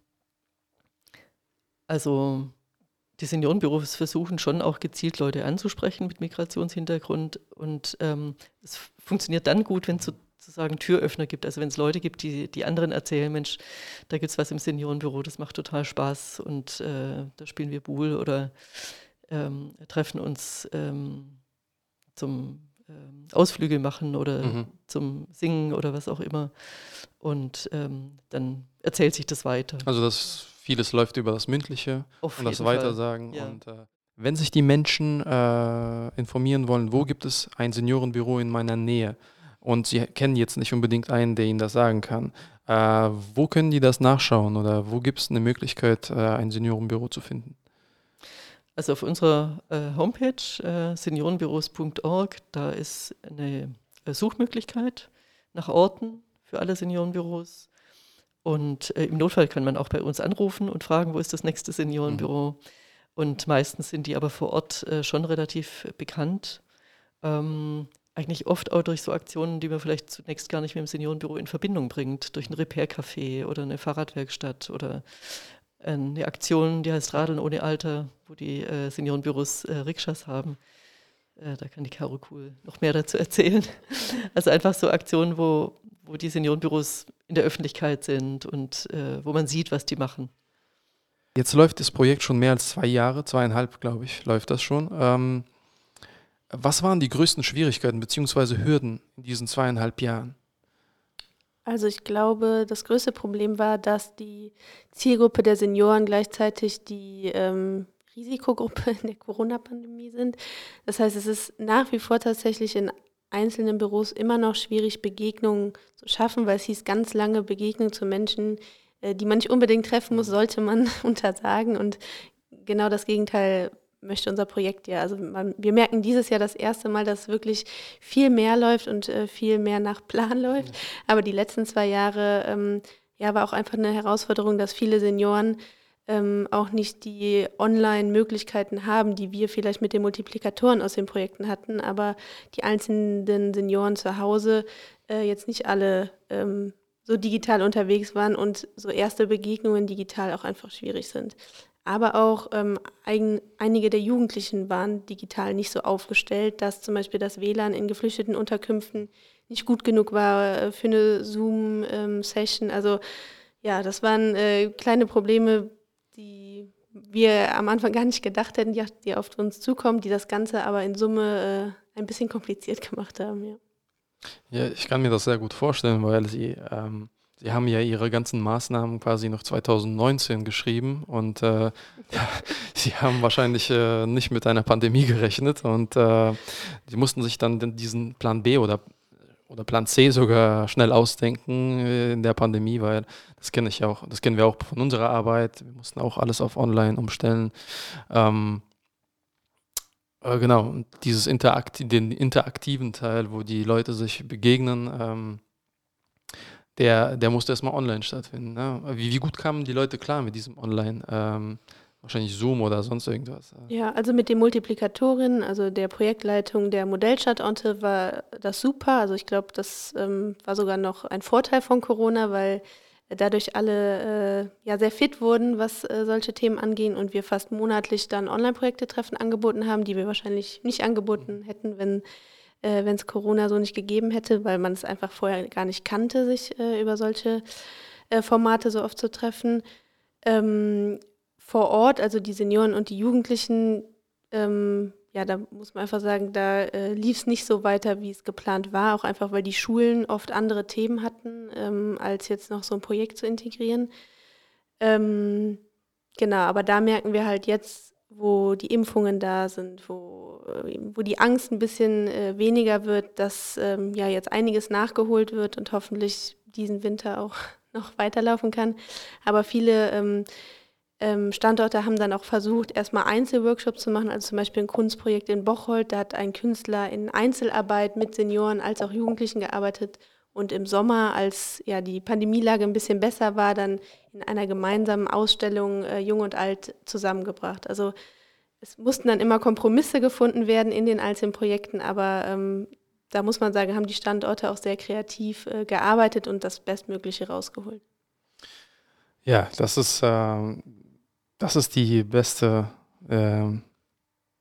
also die Seniorenbüros versuchen schon auch gezielt Leute anzusprechen mit Migrationshintergrund und ähm, es funktioniert dann gut, wenn es sozusagen Türöffner gibt, also wenn es Leute gibt, die, die anderen erzählen, Mensch, da gibt es was im Seniorenbüro, das macht total Spaß und äh, da spielen wir Buhl oder ähm, treffen uns ähm, zum ähm, Ausflüge machen oder mhm. zum Singen oder was auch immer und ähm, dann erzählt sich das weiter. Also das Vieles läuft über das Mündliche Auf und das Weitersagen. Ja. Und äh, wenn sich die Menschen äh, informieren wollen, wo gibt es ein Seniorenbüro in meiner Nähe und sie kennen jetzt nicht unbedingt einen, der ihnen das sagen kann, äh, wo können die das nachschauen oder wo gibt es eine Möglichkeit, äh, ein Seniorenbüro zu finden? Also auf unserer äh, Homepage äh, seniorenbüros.org, da ist eine Suchmöglichkeit nach Orten für alle Seniorenbüros. Und äh, im Notfall kann man auch bei uns anrufen und fragen, wo ist das nächste Seniorenbüro. Mhm. Und meistens sind die aber vor Ort äh, schon relativ bekannt. Ähm, eigentlich oft auch durch so Aktionen, die man vielleicht zunächst gar nicht mit dem Seniorenbüro in Verbindung bringt, durch ein Repair-Café oder eine Fahrradwerkstatt oder eine Aktion, die heißt Radeln ohne Alter, wo die äh, Seniorenbüros äh, Rikschas haben. Äh, da kann die Caro Cool noch mehr dazu erzählen. (laughs) Also einfach so Aktionen, wo, wo die Seniorenbüros in der Öffentlichkeit sind und äh, wo man sieht, was die machen. Jetzt läuft das Projekt schon mehr als zwei Jahre, zweieinhalb, glaube ich, läuft das schon. Ähm, was waren die größten Schwierigkeiten bzw. Hürden in diesen zweieinhalb Jahren? Also ich glaube, das größte Problem war, dass die Zielgruppe der Senioren gleichzeitig die ähm, Risikogruppe in der Corona-Pandemie sind. Das heißt, es ist nach wie vor tatsächlich in einzelnen Büros immer noch schwierig, Begegnungen zu schaffen, weil es hieß ganz lange Begegnungen zu Menschen, äh, die man nicht unbedingt treffen muss, sollte man (laughs) untersagen. Und genau das Gegenteil möchte unser Projekt ja. Also man, wir merken dieses Jahr das erste Mal, dass wirklich viel mehr läuft und äh, viel mehr nach Plan (laughs) läuft. Aber die letzten zwei Jahre ähm, ja, war auch einfach eine Herausforderung, dass viele Senioren ähm, auch nicht die Online-Möglichkeiten haben, die wir vielleicht mit den Multiplikatoren aus den Projekten hatten, aber die einzelnen Senioren zu Hause äh, jetzt nicht alle ähm, so digital unterwegs waren und so erste Begegnungen digital auch einfach schwierig sind aber auch ähm, ein, einige der Jugendlichen waren digital nicht so aufgestellt, dass zum Beispiel das WLAN in geflüchteten Unterkünften nicht gut genug war äh, für eine Zoom-Session. Ähm, also ja, das waren äh, kleine Probleme, die wir am Anfang gar nicht gedacht hätten, die, die auf uns zukommen, die das Ganze aber in Summe äh, ein bisschen kompliziert (laughs) gemacht haben. Ja. ja, ich kann mir das sehr gut vorstellen, weil sie ähm Sie haben ja Ihre ganzen Maßnahmen quasi noch 2019 geschrieben und äh, (laughs) Sie haben wahrscheinlich äh, nicht mit einer Pandemie gerechnet und äh, Sie mussten sich dann diesen Plan B oder, oder Plan C sogar schnell ausdenken äh, in der Pandemie, weil das kenne ich auch, das kennen wir auch von unserer Arbeit. Wir mussten auch alles auf Online umstellen. Ähm, äh, genau, und dieses Interakt den interaktiven Teil, wo die Leute sich begegnen, ähm, der, der musste erstmal online stattfinden. Ne? Wie, wie gut kamen die Leute klar mit diesem Online? Ähm, wahrscheinlich Zoom oder sonst irgendwas. Ja, also mit den Multiplikatorinnen, also der Projektleitung der Modellstadtorte war das super. Also ich glaube, das ähm, war sogar noch ein Vorteil von Corona, weil dadurch alle äh, ja sehr fit wurden, was äh, solche Themen angehen und wir fast monatlich dann Online-Projekte-Treffen angeboten haben, die wir wahrscheinlich nicht angeboten hätten, wenn äh, wenn es Corona so nicht gegeben hätte, weil man es einfach vorher gar nicht kannte, sich äh, über solche äh, Formate so oft zu treffen. Ähm, vor Ort, also die Senioren und die Jugendlichen, ähm, ja, da muss man einfach sagen, da äh, lief es nicht so weiter, wie es geplant war, auch einfach, weil die Schulen oft andere Themen hatten, ähm, als jetzt noch so ein Projekt zu integrieren. Ähm, genau, aber da merken wir halt jetzt, wo die Impfungen da sind, wo, äh, wo die Angst ein bisschen äh, weniger wird, dass ähm, ja jetzt einiges nachgeholt wird und hoffentlich diesen Winter auch (laughs) noch weiterlaufen kann. Aber viele ähm, Standorte haben dann auch versucht, erstmal Einzelworkshops zu machen, also zum Beispiel ein Kunstprojekt in Bocholt, da hat ein Künstler in Einzelarbeit mit Senioren als auch Jugendlichen gearbeitet und im Sommer, als ja die Pandemielage ein bisschen besser war, dann in einer gemeinsamen Ausstellung äh, Jung und Alt zusammengebracht. Also es mussten dann immer Kompromisse gefunden werden in den einzelnen Projekten, aber ähm, da muss man sagen, haben die Standorte auch sehr kreativ äh, gearbeitet und das Bestmögliche rausgeholt. Ja, das ist, äh, das ist die beste, äh,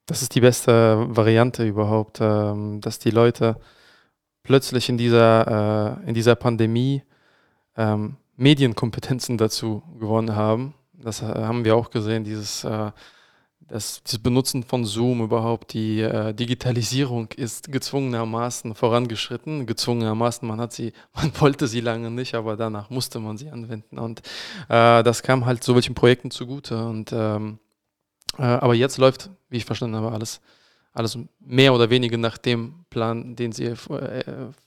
das ist die beste Variante überhaupt, ähm, dass die Leute plötzlich in dieser, äh, in dieser Pandemie ähm, Medienkompetenzen dazu gewonnen haben. Das äh, haben wir auch gesehen, dieses, äh, das, das Benutzen von Zoom überhaupt, die äh, Digitalisierung ist gezwungenermaßen vorangeschritten. Gezwungenermaßen, man hat sie, (laughs) man wollte sie lange nicht, aber danach musste man sie anwenden. Und äh, das kam halt so welchen Projekten zugute. Und ähm, äh, aber jetzt läuft, wie ich verstanden habe, alles alles mehr oder weniger nach dem Plan, den Sie äh,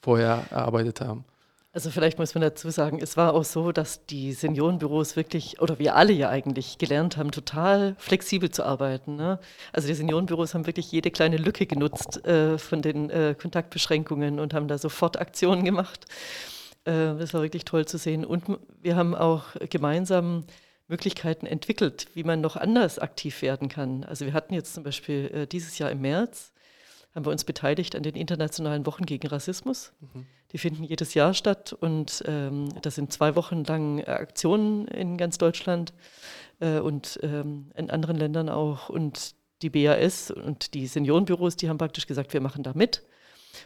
vorher erarbeitet haben. Also vielleicht muss man dazu sagen, es war auch so, dass die Seniorenbüros wirklich, oder wir alle ja eigentlich gelernt haben, total flexibel zu arbeiten. Ne? Also die Seniorenbüros haben wirklich jede kleine Lücke genutzt äh, von den äh, Kontaktbeschränkungen und haben da sofort Aktionen gemacht. Äh, das war wirklich toll zu sehen. Und wir haben auch gemeinsam Möglichkeiten entwickelt, wie man noch anders aktiv werden kann. Also wir hatten jetzt zum Beispiel äh, dieses Jahr im März, haben wir uns beteiligt an den internationalen Wochen gegen Rassismus. Mhm. Die finden jedes Jahr statt und ähm, das sind zwei Wochen lang Aktionen in ganz Deutschland äh, und ähm, in anderen Ländern auch. Und die BAS und die Seniorenbüros, die haben praktisch gesagt, wir machen da mit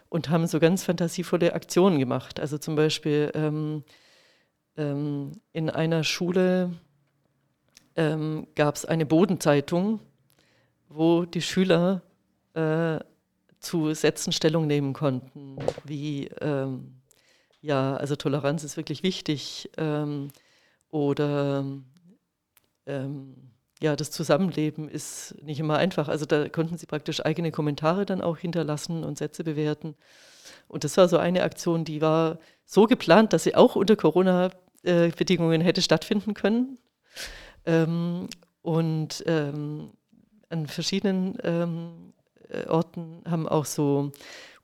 und haben so ganz fantasievolle Aktionen gemacht. Also zum Beispiel ähm, ähm in einer Schule ähm, gab es eine Bodenzeitung, wo die Schüler äh, zu Sätzen Stellung nehmen konnten, wie ähm, ja, also Toleranz ist wirklich wichtig ähm, oder ähm, ja, das Zusammenleben ist nicht immer einfach. Also da konnten sie praktisch eigene Kommentare dann auch hinterlassen und Sätze bewerten. Und das war so eine Aktion, die war so geplant, dass sie auch unter Corona-Bedingungen hätte stattfinden können. Ähm, und ähm, an verschiedenen ähm, äh, Orten haben auch so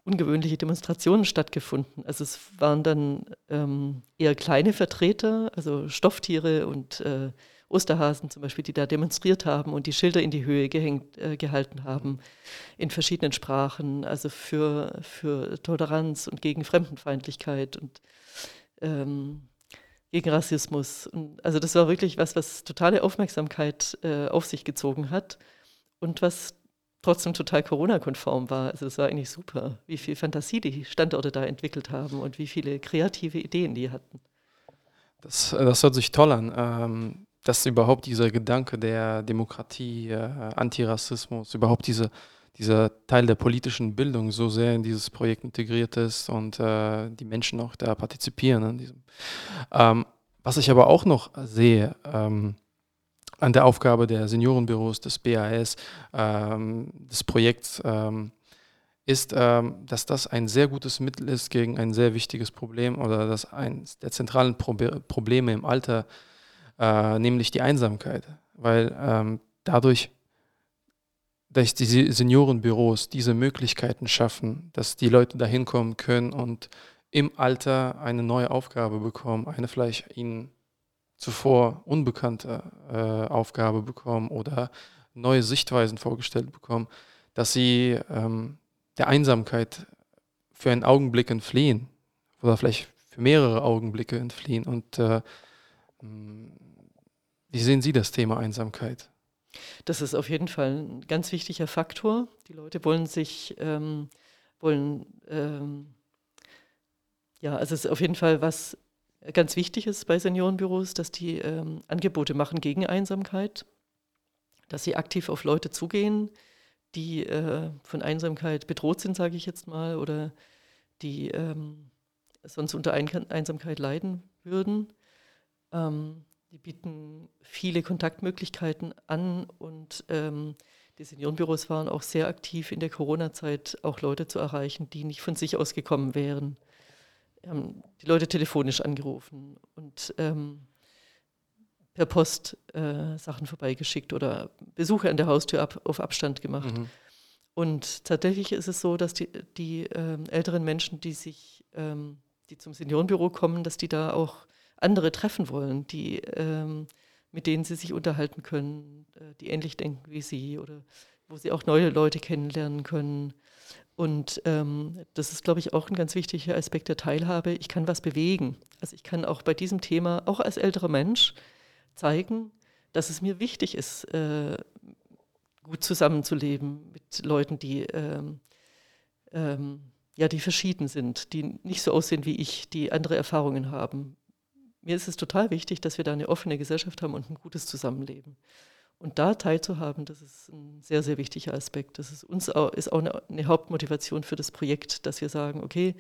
ungewöhnliche Demonstrationen stattgefunden. Also es waren dann ähm, eher kleine Vertreter, also Stofftiere und äh, Osterhasen zum Beispiel, die da demonstriert haben und die Schilder in die Höhe gehängt, äh, gehalten haben in verschiedenen Sprachen, also für, für Toleranz und gegen Fremdenfeindlichkeit und ähm, gegen Rassismus. Und also das war wirklich was, was totale Aufmerksamkeit äh, auf sich gezogen hat und was trotzdem total Corona-konform war. Also es war eigentlich super, wie viel Fantasie die Standorte da entwickelt haben und wie viele kreative Ideen die hatten. Das, äh, das hört sich toll an. Ähm, dass überhaupt dieser Gedanke der Demokratie, äh, Antirassismus, überhaupt diese, dieser Teil der politischen Bildung so sehr in dieses Projekt integriert ist und äh, die Menschen auch da partizipieren an diesem. Ähm, was ich aber auch noch sehe, ähm, an der Aufgabe der Seniorenbüros, des BAS, ähm, des Projekts, ähm, ist, ähm, dass das ein sehr gutes Mittel ist gegen ein sehr wichtiges Problem oder dass eines der zentralen Pro Probleme im Alter, äh, nämlich die Einsamkeit. Weil ähm, dadurch, dass die Seniorenbüros diese Möglichkeiten schaffen, dass die Leute dahin kommen können und im Alter eine neue Aufgabe bekommen, eine vielleicht ihnen zuvor unbekannte äh, Aufgabe bekommen oder neue Sichtweisen vorgestellt bekommen, dass sie ähm, der Einsamkeit für einen Augenblick entfliehen oder vielleicht für mehrere Augenblicke entfliehen. Und äh, hm, wie sehen Sie das Thema Einsamkeit? Das ist auf jeden Fall ein ganz wichtiger Faktor. Die Leute wollen sich, ähm, wollen, ähm, ja, also es ist auf jeden Fall was ganz wichtig ist bei Seniorenbüros, dass die ähm, Angebote machen gegen Einsamkeit, dass sie aktiv auf Leute zugehen, die äh, von Einsamkeit bedroht sind, sage ich jetzt mal, oder die ähm, sonst unter Ein Einsamkeit leiden würden. Ähm, die bieten viele Kontaktmöglichkeiten an und ähm, die Seniorenbüros waren auch sehr aktiv in der Corona-Zeit, auch Leute zu erreichen, die nicht von sich aus gekommen wären haben die Leute telefonisch angerufen und ähm, per Post äh, Sachen vorbeigeschickt oder Besuche an der Haustür ab, auf Abstand gemacht. Mhm. Und tatsächlich ist es so, dass die, die ähm, älteren Menschen, die sich, ähm, die zum Seniorenbüro kommen, dass die da auch andere treffen wollen, die ähm, mit denen sie sich unterhalten können, äh, die ähnlich denken wie sie oder wo sie auch neue Leute kennenlernen können. Und ähm, das ist, glaube ich, auch ein ganz wichtiger Aspekt der Teilhabe. Ich kann was bewegen. Also ich kann auch bei diesem Thema, auch als älterer Mensch, zeigen, dass es mir wichtig ist, äh, gut zusammenzuleben mit Leuten, die, ähm, ähm, ja, die verschieden sind, die nicht so aussehen wie ich, die andere Erfahrungen haben. Mir ist es total wichtig, dass wir da eine offene Gesellschaft haben und ein gutes Zusammenleben. Und da teilzuhaben, das ist ein sehr, sehr wichtiger Aspekt. Das ist uns auch, ist auch eine, Hauptmotivation für das Projekt, dass wir sagen, okay,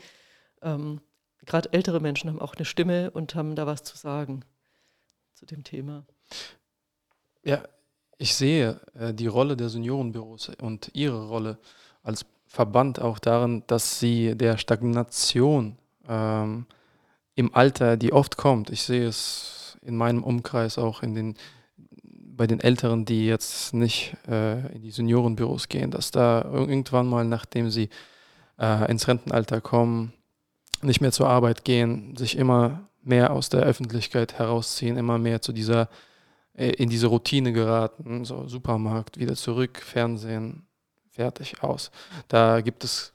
ähm, gerade ältere Menschen haben auch eine Stimme und haben da was zu sagen zu dem Thema. Ja, ich sehe äh, die Rolle der Seniorenbüros und ihre Rolle als Verband auch darin, dass sie der Stagnation ähm, im Alter, die oft kommt, ich sehe es in meinem Umkreis auch in den bei den Älteren, die jetzt nicht äh, in die Seniorenbüros gehen, dass da irgendwann mal, nachdem sie äh, ins Rentenalter kommen, nicht mehr zur Arbeit gehen, sich immer mehr aus der Öffentlichkeit herausziehen, immer mehr zu dieser, äh, in diese Routine geraten, so Supermarkt, wieder zurück, Fernsehen, fertig, aus. Da gibt es,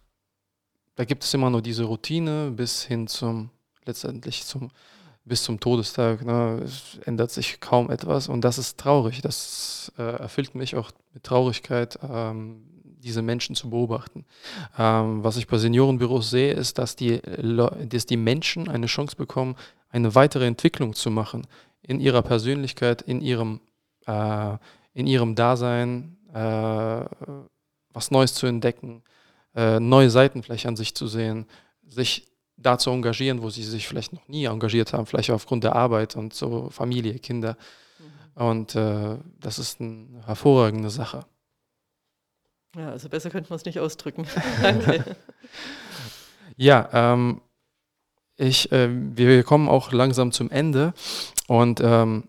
da gibt es immer nur diese Routine bis hin zum, letztendlich zum bis zum Todestag. Ne, ändert sich kaum etwas und das ist traurig. Das äh, erfüllt mich auch mit Traurigkeit, ähm, diese Menschen zu beobachten. Ähm, was ich bei Seniorenbüros sehe, ist, dass die, dass die Menschen eine Chance bekommen, eine weitere Entwicklung zu machen in ihrer Persönlichkeit, in ihrem äh, in ihrem Dasein äh, was Neues zu entdecken, äh, neue Seiten vielleicht an sich zu sehen, sich da zu engagieren, wo sie sich vielleicht noch nie engagiert haben, vielleicht aufgrund der Arbeit und so Familie, Kinder. Mhm. Und äh, das ist eine hervorragende Sache. Ja, also besser könnte man es nicht ausdrücken. (laughs) (laughs) Ja, ähm, ich, äh, wir kommen auch langsam zum Ende und ähm,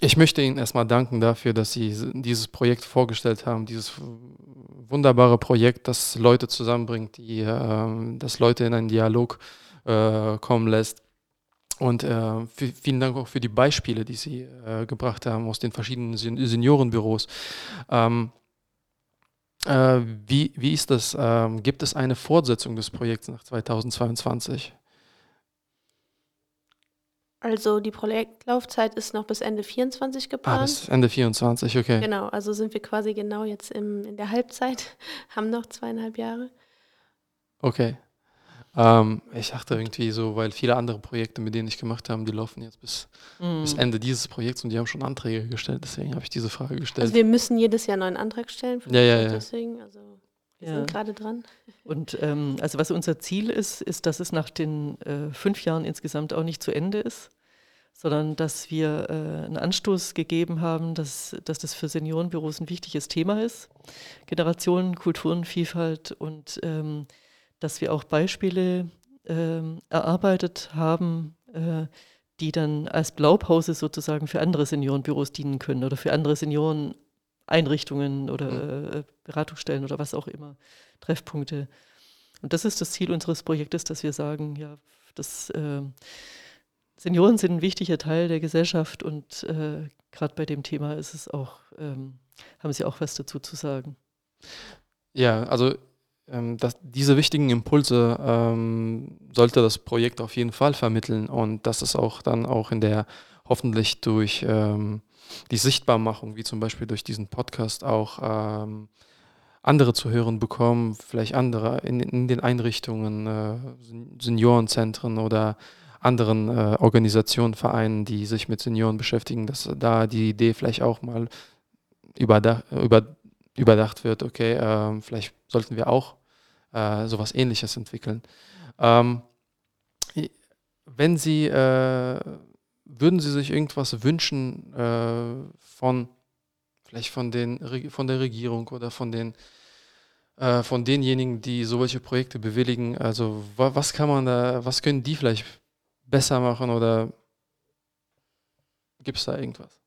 ich möchte Ihnen erstmal danken dafür, dass Sie dieses Projekt vorgestellt haben, dieses wunderbare Projekt, das Leute zusammenbringt, die, äh, das Leute in einen Dialog äh, kommen lässt. Und äh, vielen Dank auch für die Beispiele, die Sie äh, gebracht haben aus den verschiedenen Sen Seniorenbüros. Ähm, äh, wie, wie ist das? Ähm, gibt es eine Fortsetzung des Projekts nach 2022? Also die Projektlaufzeit ist noch bis Ende 24 geplant. Ah, bis Ende 24, okay. Genau, also sind wir quasi genau jetzt im, in der Halbzeit, (laughs) haben noch zweieinhalb Jahre. Okay. Ähm, ich dachte irgendwie so, weil viele andere Projekte, mit denen ich gemacht habe, die laufen jetzt bis, mm. bis Ende dieses Projekts und die haben schon Anträge gestellt. Deswegen habe ich diese Frage gestellt. Also wir müssen jedes Jahr einen neuen Antrag stellen. ja, ja, ja. Deswegen, also wir ja. sind gerade dran. Und ähm, also was unser Ziel ist, ist, dass es nach den äh, fünf Jahren insgesamt auch nicht zu Ende ist, sondern dass wir äh, einen Anstoß gegeben haben, dass, dass das für Seniorenbüros ein wichtiges Thema ist. Generationen, Kulturen, Vielfalt und ähm, dass wir auch Beispiele ähm, erarbeitet haben, äh, die dann als Blaupause sozusagen für andere Seniorenbüros dienen können oder für andere Senioren Einrichtungen oder mhm. äh, Beratungsstellen oder was auch immer, Treffpunkte. Und das ist das Ziel unseres Projektes, dass wir sagen, ja, das, äh, Senioren sind ein wichtiger Teil der Gesellschaft und äh, gerade bei dem Thema ist es auch, ähm, haben Sie auch was dazu zu sagen. Ja, also ähm, dass diese wichtigen Impulse ähm, sollte das Projekt auf jeden Fall vermitteln und dass es auch dann auch in der hoffentlich durch ähm, die Sichtbarmachung, wie zum Beispiel durch diesen Podcast, auch ähm, andere zu hören bekommen, vielleicht andere in, in den Einrichtungen, äh, Seniorenzentren oder anderen äh, Organisationen, Vereinen, die sich mit Senioren beschäftigen, dass da die Idee vielleicht auch mal überdacht, über, überdacht wird, okay, äh, vielleicht sollten wir auch äh, sowas ähnliches entwickeln. Ähm, wenn Sie äh, würden Sie sich irgendwas wünschen äh, von vielleicht von, den, von der Regierung oder von den äh, von denjenigen, die solche Projekte bewilligen? Also was kann man da, was können die vielleicht besser machen oder gibt es da irgendwas?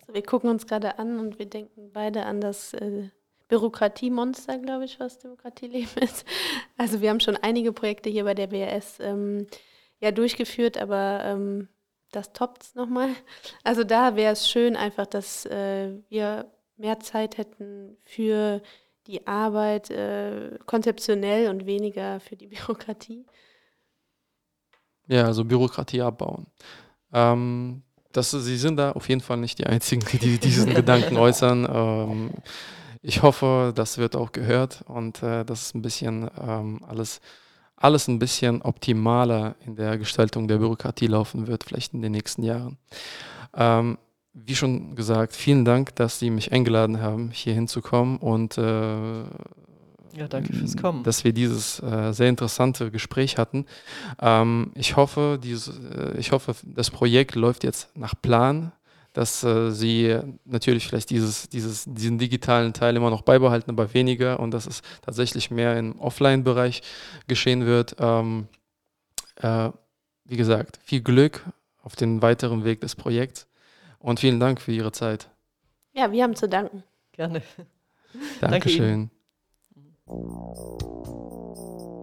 Also wir gucken uns gerade an und wir denken beide an das äh, Bürokratiemonster, glaube ich, was Demokratieleben (laughs) ist. Also wir haben schon einige Projekte hier bei der BRS ähm, ja durchgeführt, aber ähm, das toppt es nochmal. Also da wäre es schön einfach, dass äh, wir mehr Zeit hätten für die Arbeit äh, konzeptionell und weniger für die (laughs) Bürokratie. Ja, also Bürokratie abbauen. Ähm, das, Sie sind da auf jeden Fall nicht die Einzigen, die diesen (laughs) Gedanken äußern. Ähm, ich hoffe, das wird auch gehört und äh, dass es ein bisschen ähm, alles alles ein bisschen optimaler in der Gestaltung der Bürokratie laufen wird, vielleicht in den nächsten Jahren. Ähm, wie schon gesagt, vielen Dank, dass Sie mich eingeladen haben, hier hinzukommen und äh, ja, danke fürs Kommen. dass wir dieses äh, sehr interessante Gespräch hatten. Ähm, ich, hoffe, dieses, äh, ich hoffe, das Projekt läuft jetzt nach Plan dass äh, sie natürlich vielleicht dieses, dieses, diesen digitalen Teil immer noch beibehalten, aber weniger und dass es tatsächlich mehr im Offline-Bereich geschehen wird. Ähm, äh, wie gesagt, viel Glück auf den weiteren Weg des Projekts und vielen Dank für Ihre Zeit. Ja, wir haben zu danken. Gerne. Dankeschön. Danke